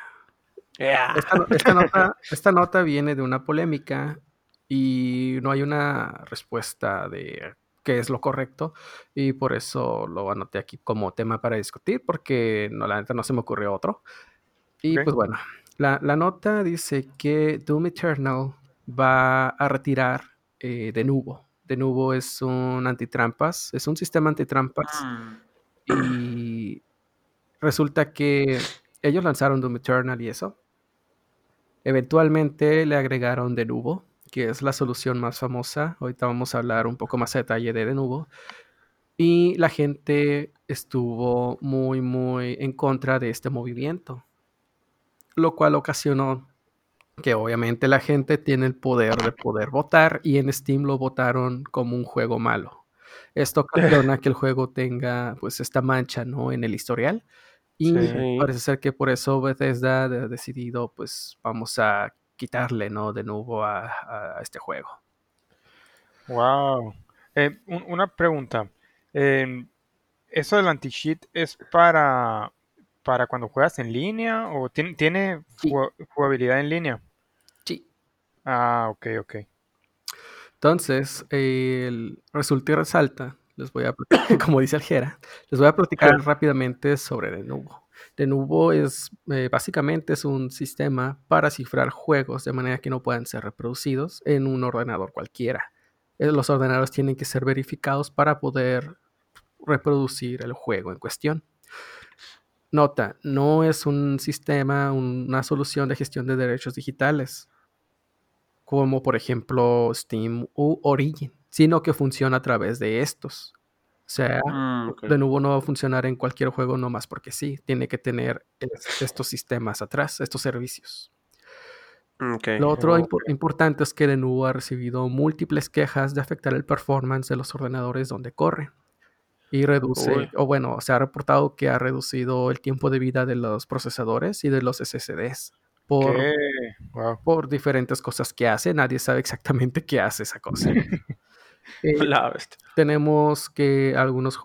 Esta, nota, esta nota viene de una polémica y no hay una respuesta de qué es lo correcto y por eso lo anoté aquí como tema para discutir porque no, la neta no se me ocurrió otro. Y pues bueno, la, nota dice que Doom Eternal va a retirar eh, de nuevo. De nuevo es un antitrampas, es un sistema antitrampas mm. y resulta que ellos lanzaron Doom Eternal y eso. Eventualmente le agregaron de nuevo que es la solución más famosa. Ahorita vamos a hablar un poco más a detalle de Denuvo. Y la gente estuvo muy, muy en contra de este movimiento, lo cual ocasionó que obviamente la gente tiene el poder de poder votar y en Steam lo votaron como un juego malo. Esto *laughs* ocasiona que el juego tenga pues esta mancha, ¿no? En el historial. Y parece ser que por eso Bethesda ha decidido pues vamos a quitarle, ¿no? De nuevo a, este juego. Wow. Eh, una pregunta. Em, ¿Eso del anti-cheat es para, para cuando juegas en línea o tiene, tiene jugabilidad en línea? Sí. Ah, ok, ok. Entonces, el resulta y resalta, les voy a, *coughs* como dice Aljera, les voy a platicar rápidamente sobre de nuevo. De nuevo es eh, básicamente es un sistema para cifrar juegos de manera que no puedan ser reproducidos en un ordenador cualquiera. Eh, los ordenadores tienen que ser verificados para poder reproducir el juego en cuestión. Nota, no es un sistema, una solución de gestión de derechos digitales, como por ejemplo Steam u Origin, sino que funciona a través de estos. O sea, mm, de nuevo no va a funcionar en cualquier juego nomás porque sí, tiene que tener estos sistemas atrás, estos servicios. Lo otro importante es que de nuevo ha recibido múltiples quejas de afectar el performance de los ordenadores donde corre. Y reduce, o bueno, se ha reportado que ha reducido el tiempo de vida de los procesadores y de los SSDs por, por diferentes cosas que hace. Nadie sabe exactamente qué hace esa cosa. *laughs* Eh, *laughs* tenemos que algunos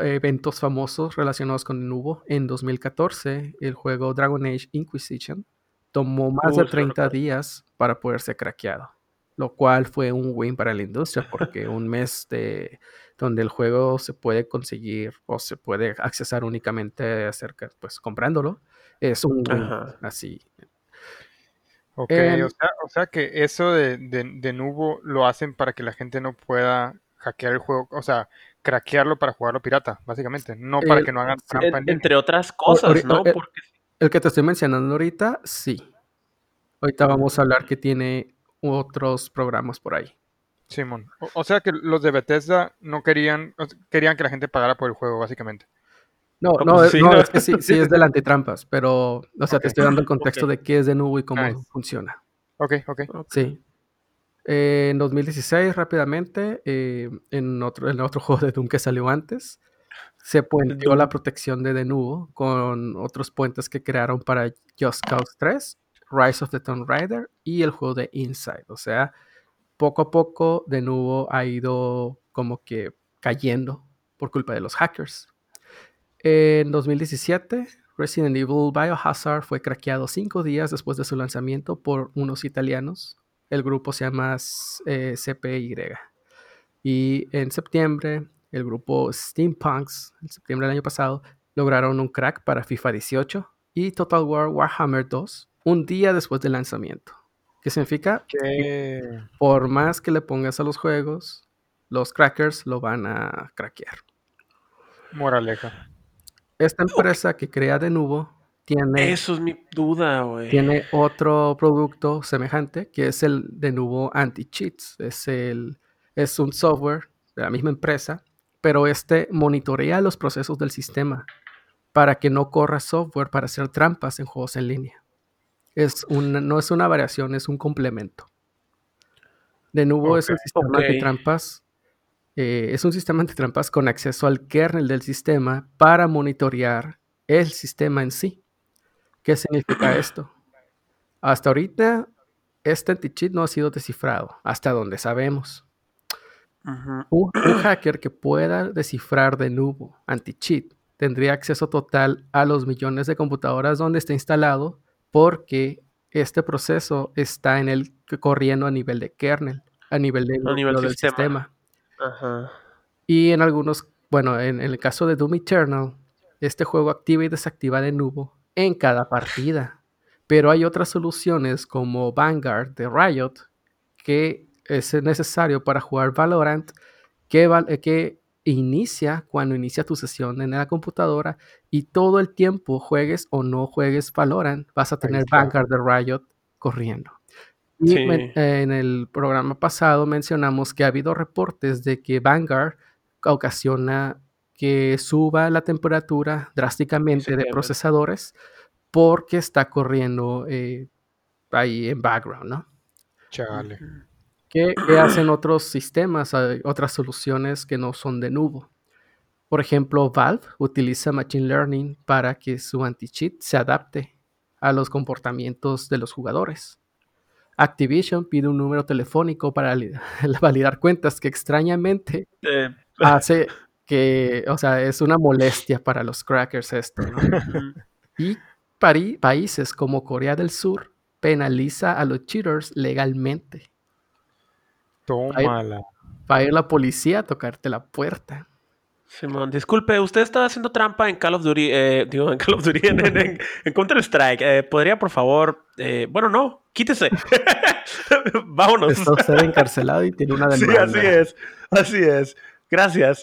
eventos famosos relacionados con el nubo. En 2014, el juego Dragon Age Inquisition tomó más de 30 días para poder ser craqueado, lo cual fue un win para la industria porque un mes de donde el juego se puede conseguir o se puede accesar únicamente acerca, pues comprándolo, es un win así Ok, o, sea, que eso de, de, Nubo lo hacen para que la gente no pueda hackear el juego, o sea, craquearlo para jugarlo pirata, básicamente, no para que no hagan trampa. entre otras cosas, ¿no? El, el, que te estoy mencionando ahorita, sí. Ahorita vamos a hablar que tiene otros programas por ahí. Simón. O, sea que los de Bethesda no querían, querían que la gente pagara por el juego, básicamente. No, no, no, es que sí, sí es del antitrampas, pero, o sea, te estoy dando el contexto de qué es de nuevo y cómo funciona. Ok, ok. Sí. Eh, en 2016, rápidamente, eh, en, otro, en otro *laughs* juego de Doom que salió antes, se puenteó la protección de Denuvo con otros puentes que crearon para Just Cause 3, Rise of the Tomb Raider y el juego de Inside. O sea, poco a poco Denuvo ha ido como que cayendo por culpa de los hackers. En 2017, Resident Evil Biohazard fue craqueado cinco días después de su lanzamiento por unos italianos. El grupo se llama eh, CPY. Y en septiembre, el grupo Steampunks, en septiembre del año pasado, lograron un crack para FIFA 18 y Total War Warhammer 2 un día después del lanzamiento. ¿Qué significa? Que por más que le pongas a los juegos, los crackers lo van a craquear. Moraleja. Esta empresa que crea de nuevo tiene. Eso es mi duda, güey. Tiene otro producto semejante que es el de nuevo anti-cheats. Es, el, es un software de la misma empresa, pero este monitorea los procesos del sistema para que no corra software para hacer trampas en juegos en línea. Es no es una variación, es un complemento. De nuevo, es un sistema de trampas eh, es un sistema trampas con acceso al kernel del sistema para monitorear el sistema en sí. ¿Qué significa *clears throat* esto? Hasta ahorita, este anti-cheat no ha sido descifrado, hasta donde sabemos. *clears throat* un, hacker que pueda descifrar de nuevo anti-cheat tendría acceso total a los millones de computadoras donde está instalado porque este proceso está en el corriendo a nivel de kernel, a nivel, de, del sistema. Y en algunos, bueno, en, el caso de Doom Eternal, este juego activa y desactiva de nuevo en cada partida. Pero hay otras soluciones como Vanguard de Riot que es necesario para jugar Valorant que, que inicia cuando inicia tu sesión en la computadora y todo el tiempo juegues o no juegues Valorant, vas a tener Vanguard de Riot corriendo. Y en el programa pasado mencionamos que ha habido reportes de que Vanguard ocasiona que suba la temperatura drásticamente de procesadores porque está corriendo eh, ahí en background, ¿no? Chale. ¿Qué, hacen otros sistemas, otras soluciones que no son de nubo? Por ejemplo, Valve utiliza Machine Learning para que su anti-cheat se adapte a los comportamientos de los jugadores. Activision pide un número telefónico para *laughs* validar cuentas que extrañamente eh, hace *laughs* que, o sea, es una molestia para los crackers esto. y países como Corea del Sur penaliza a los cheaters legalmente. Tómala. Va a ir la policía a tocarte la puerta. Simón, disculpe, usted estaba haciendo trampa en Call of Duty, eh, digo, en Call of Duty, *laughs* en, Counter-Strike. Eh, ¿Podría, por favor, eh, bueno, no, quítese. *laughs* Vámonos. Está usted encarcelado y tiene una *laughs* demanda. Sí, así es, así es. Gracias.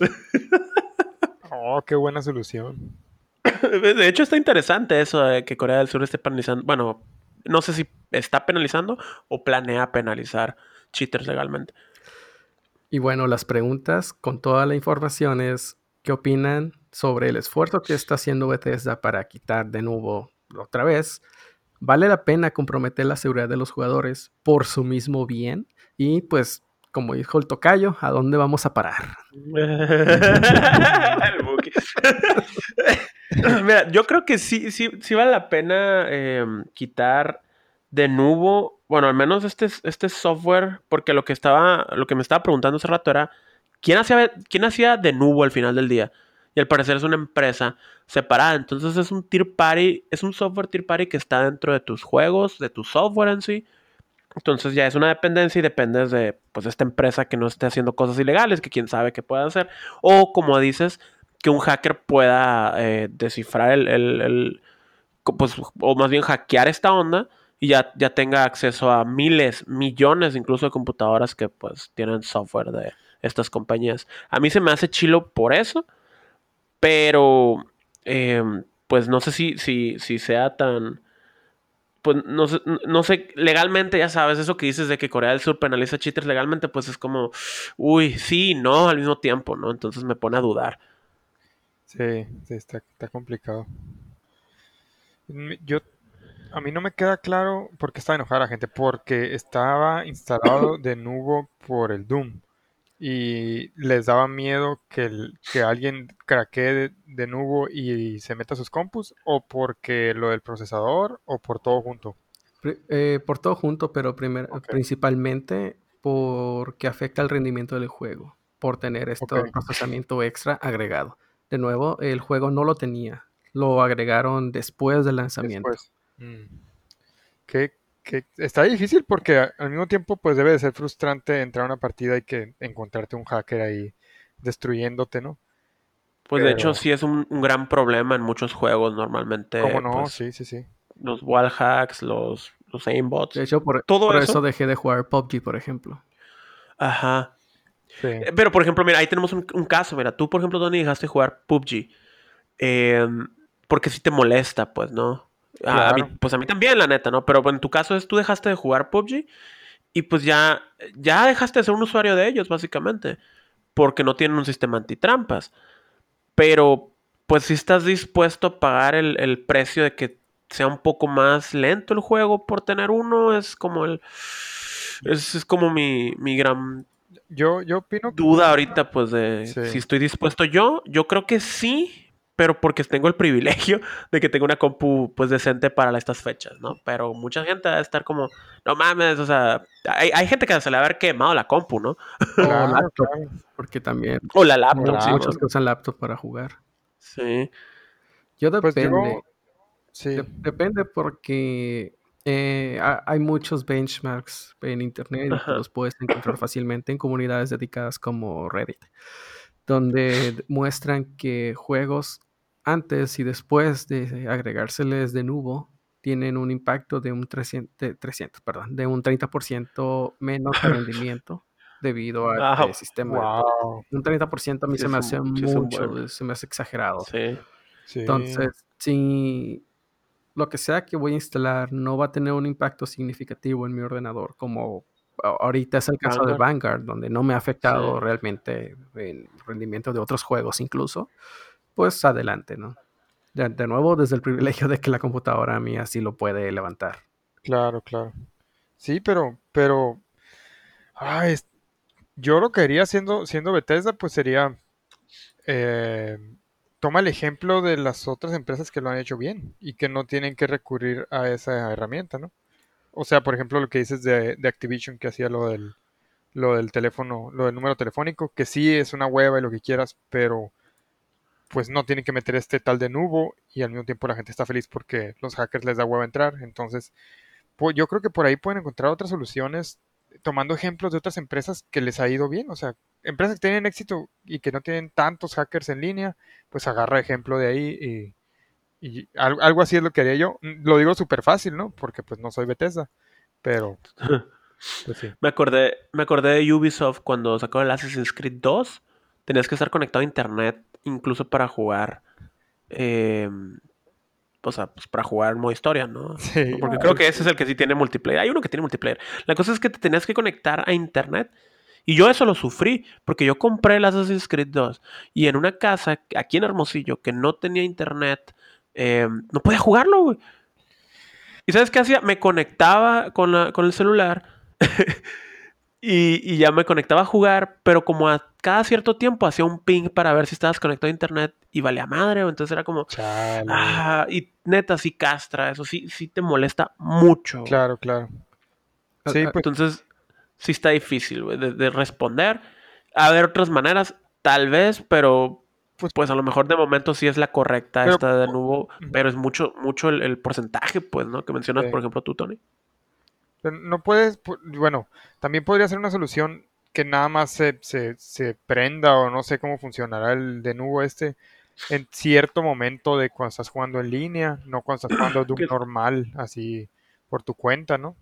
oh, qué buena solución. De hecho, está interesante eso de que Corea del Sur esté penalizando, bueno, no sé si está penalizando o planea penalizar cheaters legalmente. Y bueno, las preguntas con toda la información es, ¿qué opinan sobre el esfuerzo que está haciendo Bethesda para quitar de nuevo otra vez? ¿Vale la pena comprometer la seguridad de los jugadores por su mismo bien? Y pues, como dijo el tocayo, ¿a dónde vamos a parar? *laughs* *laughs* Mira, yo creo que sí, sí, sí vale la pena em, quitar de nuevo, bueno, al menos este, este software, porque lo que estaba, lo que me estaba preguntando hace rato era, ¿quién hacía, quién hacía de nuevo al final del día? Y al parecer es una empresa separada. Entonces es un tier party, es un software tier party que está dentro de tus juegos, de tu software en sí. Entonces ya es una dependencia y dependes de pues esta empresa que no esté haciendo cosas ilegales, que quién sabe qué pueda hacer. O como dices, que un hacker pueda eh, descifrar el, el, pues, o más bien hackear esta onda y ya, ya tenga acceso a miles, millones incluso de computadoras que pues tienen software de estas compañías. A mí se me hace chilo por eso, pero em, pues no sé si, si, si sea tan... Pues no sé, no sé, legalmente ya sabes, eso que dices de que Corea del Sur penaliza cheaters legalmente, pues es como, uy, sí, no, al mismo tiempo, ¿no? Entonces me pone a dudar. Sí, sí, está, está complicado. Yo a mí no me queda claro por qué estaba enojada la gente, porque estaba instalado de nuevo por el Doom y les daba miedo que, que alguien craquee de, nuevo y se meta a sus compus, o porque lo del procesador, o por todo junto. Eh, por todo junto, pero principalmente porque afecta el rendimiento del juego. por tener este procesamiento extra agregado. De nuevo, el juego no lo tenía, lo agregaron después del lanzamiento. Mm. Que, está difícil porque al mismo tiempo pues debe de ser frustrante entrar a una partida y que encontrarte un hacker ahí destruyéndote, ¿no? Pues de hecho sí es un, gran problema en muchos juegos normalmente. ¿Cómo no? Pues, sí, sí, sí. Los wall hacks, los, los aimbots. De hecho, por, todo eso? dejé de jugar PUBG, por ejemplo. Ajá. Eh, pero, por ejemplo, mira, ahí tenemos un, caso. Mira, tú, por ejemplo, Donny, dejaste de jugar PUBG. Em, porque sí te molesta, pues, ¿no? A mí, pues a mí también, la neta, ¿no? Pero en tu caso es tú dejaste de jugar PUBG y pues ya, ya dejaste de ser un usuario de ellos, básicamente. Porque no tienen un sistema antitrampas. Pero, pues si estás dispuesto a pagar el, precio de que sea un poco más lento el juego por tener uno, es como el... Es, como mi, mi gran yo, yo opino duda ahorita, pues, de si estoy dispuesto yo. Yo creo que sí, pero porque tengo el privilegio de que tengo una compu pues decente para estas fechas, ¿no? Pero mucha gente va a estar como, no mames, o sea, hay, gente que se le va a haber quemado la compu, ¿no? o laptop, porque también. O la laptop, sí. Muchos que usan laptop para jugar. Sí. Yo pues depende. sí. depende porque eh, hay muchos benchmarks en internet que los puedes encontrar fácilmente en comunidades dedicadas como Reddit, donde muestran que juegos antes y después de agregárseles de nuevo, tienen un impacto de un 300, 300 perdón, de un 30% menos de *laughs* rendimiento debido al sistema. Un 30% a mí se me hace mucho, se me hace exagerado. Entonces, si lo que sea que voy a instalar no va a tener un impacto significativo en mi ordenador, como ahorita es el caso de Vanguard, donde no me ha afectado realmente el rendimiento de otros juegos incluso pues adelante, ¿no? De, nuevo, desde el privilegio de que la computadora mía sí lo puede levantar. Claro, claro. Sí, pero, pero, ay, yo lo que haría siendo, siendo Bethesda, pues sería, eh, toma el ejemplo de las otras empresas que lo han hecho bien y que no tienen que recurrir a esa herramienta, ¿no? O sea, por ejemplo, lo que dices de, de Activision que hacía lo del, lo del teléfono, lo del número telefónico, que sí es una hueva y lo que quieras, pero pues no tienen que meter este tal de nubo y al mismo tiempo la gente está feliz porque los hackers les da huevo entrar. Entonces, pues yo creo que por ahí pueden encontrar otras soluciones tomando ejemplos de otras empresas que les ha ido bien. O sea, empresas que tienen éxito y que no tienen tantos hackers en línea, pues agarra ejemplo de ahí y, algo así es lo que haría yo. Lo digo súper fácil, ¿no? Porque pues no soy Bethesda, pero... *laughs* Pues sí. Me acordé, me acordé de Ubisoft cuando sacó el Assassin's Creed 2. Tenías que estar conectado a internet incluso para jugar. Eh, o sea, pues para jugar modo historia, ¿no? *laughs* Sí. Porque creo que ese es el que sí tiene multiplayer. Hay uno que tiene multiplayer. La cosa es que te tenías que conectar a internet. Y yo eso lo sufrí, porque yo compré el Assassin's Creed 2 y en una casa aquí en Hermosillo que no tenía internet, eh, no podía jugarlo, güey. ¿Y sabes qué hacía? Me conectaba con, la, con el celular *laughs* Y, ya me conectaba a jugar, pero como a cada cierto tiempo hacía un ping para ver si estabas conectado a internet y valía madre, entonces era como... Ah, y neta, sí castra, eso sí, sí te molesta mucho. Claro, claro. Sí, pues Entonces, sí está difícil, de, responder. A ver otras maneras, tal vez, pero pues, pues, a lo mejor de momento sí es la correcta esta de nuevo, pero es mucho, mucho el, porcentaje, pues, ¿no? Que mencionas, por ejemplo, tú, Tony. No puedes, bueno, también podría ser una solución que nada más se, se, prenda o no sé cómo funcionará el de nuevo este en cierto momento de cuando estás jugando en línea, no cuando estás jugando *coughs* un normal, así por tu cuenta, ¿no?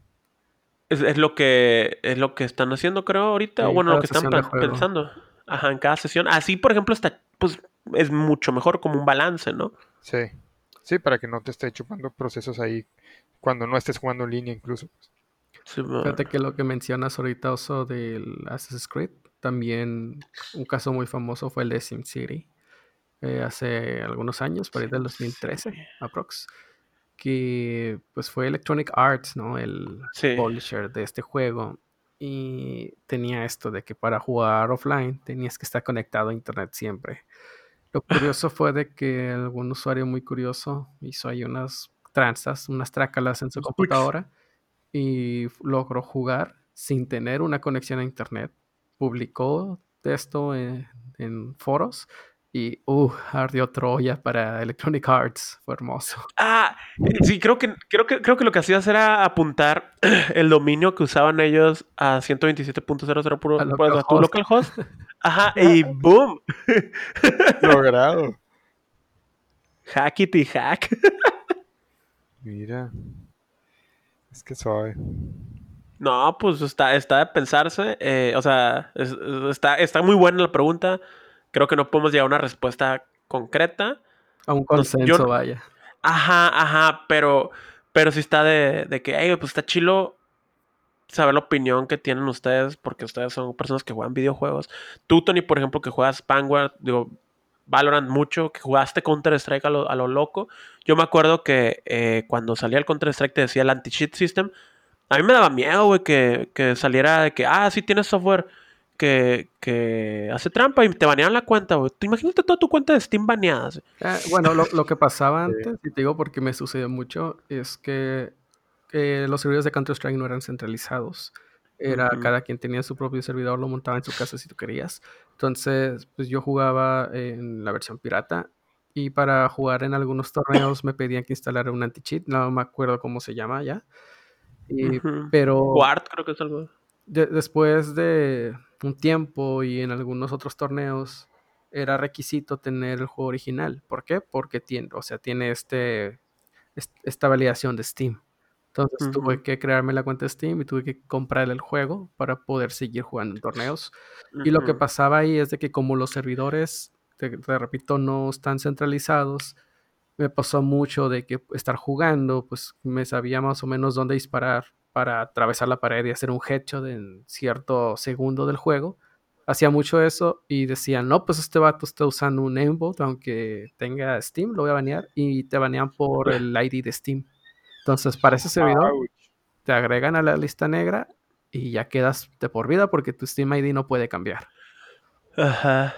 Es, lo que es lo que están haciendo, creo, ahorita, o bueno, lo que están pensando. Ajá, en cada sesión. Así, por ejemplo, está, pues, es mucho mejor como un balance, ¿no? Sí. Sí, para que no te esté chupando procesos ahí cuando no estés jugando en línea incluso. Fíjate que lo que mencionas ahorita, Oso, del Assassin's Creed, también un caso muy famoso fue el de SimCity, eh, hace algunos años, por ahí del 2013, aprox, que pues fue Electronic Arts, ¿no? El publisher de este juego, y tenía esto de que para jugar offline tenías que estar conectado a internet siempre. Lo curioso fue de que algún usuario muy curioso hizo ahí unas tranzas, unas trácalas en su computadora y logró jugar sin tener una conexión a internet. Publicó de esto en, en foros y, uh, ardió Troya para Electronic Arts. Fue hermoso. *laughs* Ah, sí, creo que, creo que, creo que lo que hacías era apuntar *clears throat* el dominio que usaban ellos a 127.00 puro, a local tu localhost. *laughs* Ajá, y boom. *laughs* Logrado. Hackity hack. Mira. Que suave. No, pues está, está de pensarse. Eh, o sea, está, está muy buena la pregunta creo que no podemos llegar a una respuesta concreta. A un consenso, vaya. Ajá, ajá, pero, pero sí está de, de que, pues está chilo saber la opinión que tienen ustedes, porque ustedes son personas que juegan videojuegos. Tú, Tony, por ejemplo, que juegas Vanguard, digo, Valorant mucho, que jugaste Counter-Strike a lo, a lo, loco. Yo me acuerdo que eh, cuando salía el Counter-Strike te decía el anti-cheat system. A mí me daba miedo, güey, que, que saliera de que, ah, sí tienes software que, hace trampa y te banean la cuenta, güey. Imagínate toda tu cuenta de Steam baneada. Eh, bueno, lo, que pasaba *laughs* antes, y te digo porque me sucedió mucho, es que, los servidores de Counter-Strike no eran centralizados. Era cada quien tenía su propio servidor, lo montaba en su casa si tú querías. Entonces, pues yo jugaba en la versión pirata y para jugar en algunos torneos me pedían que instalara un anti-cheat, no me acuerdo cómo se llama ya. Y, Pero... Ward creo que es algo. después de un tiempo y en algunos otros torneos era requisito tener el juego original. ¿Por qué? Porque tiene, o sea, tiene este, esta validación de Steam. Entonces tuve que crearme la cuenta Steam y tuve que comprar el juego para poder seguir jugando en torneos. Y lo que pasaba ahí es de que como los servidores, te, repito, no están centralizados, me pasó mucho de que estar jugando, pues me sabía más o menos dónde disparar para atravesar la pared y hacer un headshot en cierto segundo del juego. Hacía mucho eso y decían, no, pues este vato está usando un aimbot, aunque tenga Steam, lo voy a banear. Y te banean por *laughs* el ID de Steam. Entonces, para ese servidor, te agregan a la lista negra y ya quedas de por vida porque tu Steam ID no puede cambiar. Ajá.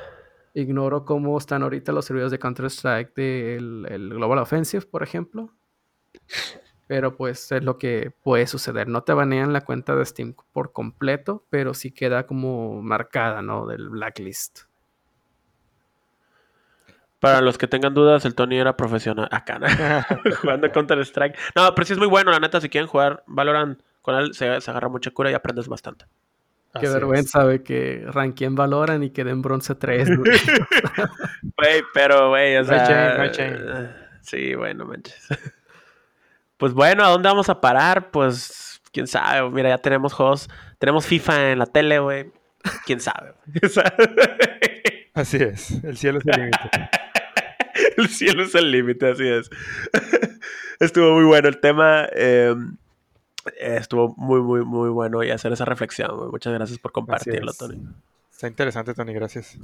Ignoro cómo están ahorita los servidores de Counter-Strike del el Global Offensive, por ejemplo. Pero pues es lo que puede suceder. No te banean la cuenta de Steam por completo, pero sí queda como marcada, ¿no? Del blacklist. Para los que tengan dudas, el Tony era profesional acá, ¿no? *laughs* *laughs* jugando Counter Strike. No, pero sí es muy bueno, la neta, si quieren jugar Valorant con él, se, agarra mucha cura y aprendes bastante. Qué vergüenza, de que ranqueen Valorant y queden bronce 3. *laughs* Güey, pero, güey, o sea... Sí, bueno, manches. Pues bueno, ¿a dónde vamos a parar? Pues quién sabe. Mira, ya tenemos juegos, tenemos FIFA en la tele, güey. Quién sabe. así es, el cielo es el límite. *laughs* el cielo es el límite, así es. *laughs* estuvo muy bueno el tema. Em, estuvo muy, muy, muy bueno y hacer esa reflexión. Muchas gracias por compartirlo, Tony. Está interesante, Tony, gracias.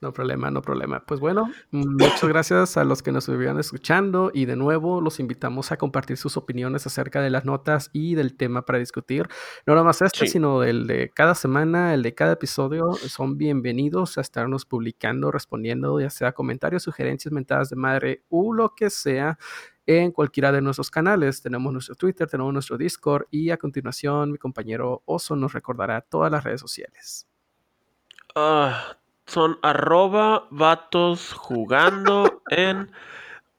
No problema, no problema. Pues bueno, muchas gracias a los que nos estuvieron escuchando y de nuevo los invitamos a compartir sus opiniones acerca de las notas y del tema para discutir. No nada más este, sino el de cada semana, el de cada episodio. Son bienvenidos a estarnos publicando, respondiendo, ya sea comentarios, sugerencias, mentadas de madre o lo que sea en cualquiera de nuestros canales. Tenemos nuestro Twitter, tenemos nuestro Discord y a continuación mi compañero Oso nos recordará todas las redes sociales. Ah, son arroba vatos jugando en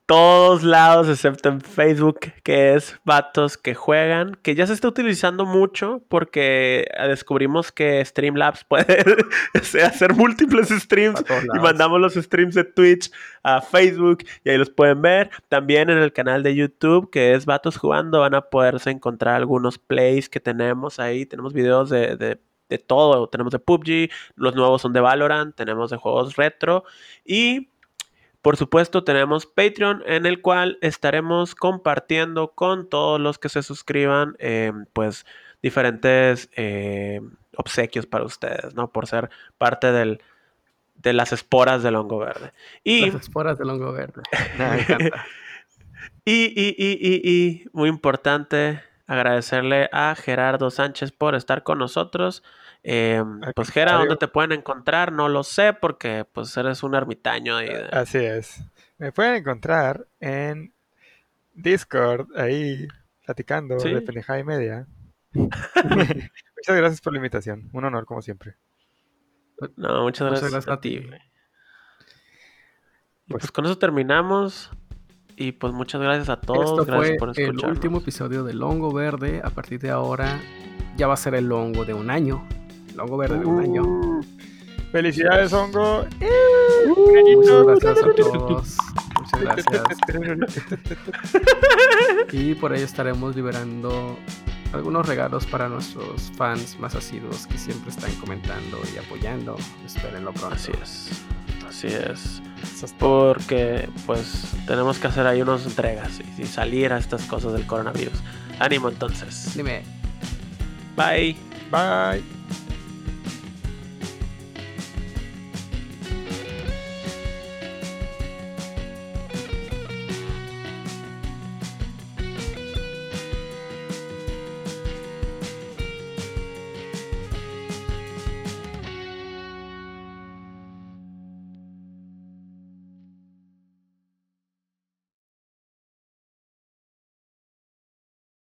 todos lados, excepto en Facebook, que es vatos que juegan, que ya se está utilizando mucho porque descubrimos que Streamlabs puede *laughs* hacer múltiples streams y mandamos los streams de Twitch a Facebook y ahí los pueden ver. También en el canal de YouTube, que es vatos jugando, van a poderse encontrar algunos plays que tenemos ahí. Tenemos videos de, de de todo. Tenemos de PUBG, los nuevos son de Valorant, tenemos de juegos retro y por supuesto tenemos Patreon en el cual estaremos compartiendo con todos los que se suscriban em, pues diferentes em, obsequios para ustedes, ¿no? Por ser parte del, de las esporas del hongo verde. Y, las esporas del hongo verde. *laughs* *laughs* y, y, y, y, muy importante, agradecerle a Gerardo Sánchez por estar con nosotros. Eh, pues Gera, ¿dónde te pueden encontrar? No lo sé porque pues eres un ermitaño. Así es. Me pueden encontrar en Discord, ahí platicando de pendejada y media. *laughs* Muchas gracias por la invitación. Un honor como siempre. No, muchas gracias, a, ti. Pues, pues, con eso terminamos. Y pues muchas gracias a todos. gracias por escucharnos. El último episodio del Hongo Verde. A partir de ahora ya va a ser el hongo de un año. El hongo verde de un año. Uh, felicidades, hongo. muchas gracias a todos. Muchas gracias. *laughs* y por ahí estaremos liberando algunos regalos para nuestros fans más asiduos que siempre están comentando y apoyando. Espérenlo pronto. Así es. Así es. Porque pues tenemos que hacer ahí unas entregas y, salir a estas cosas del coronavirus. Ánimo entonces. Dime. Bye. Bye.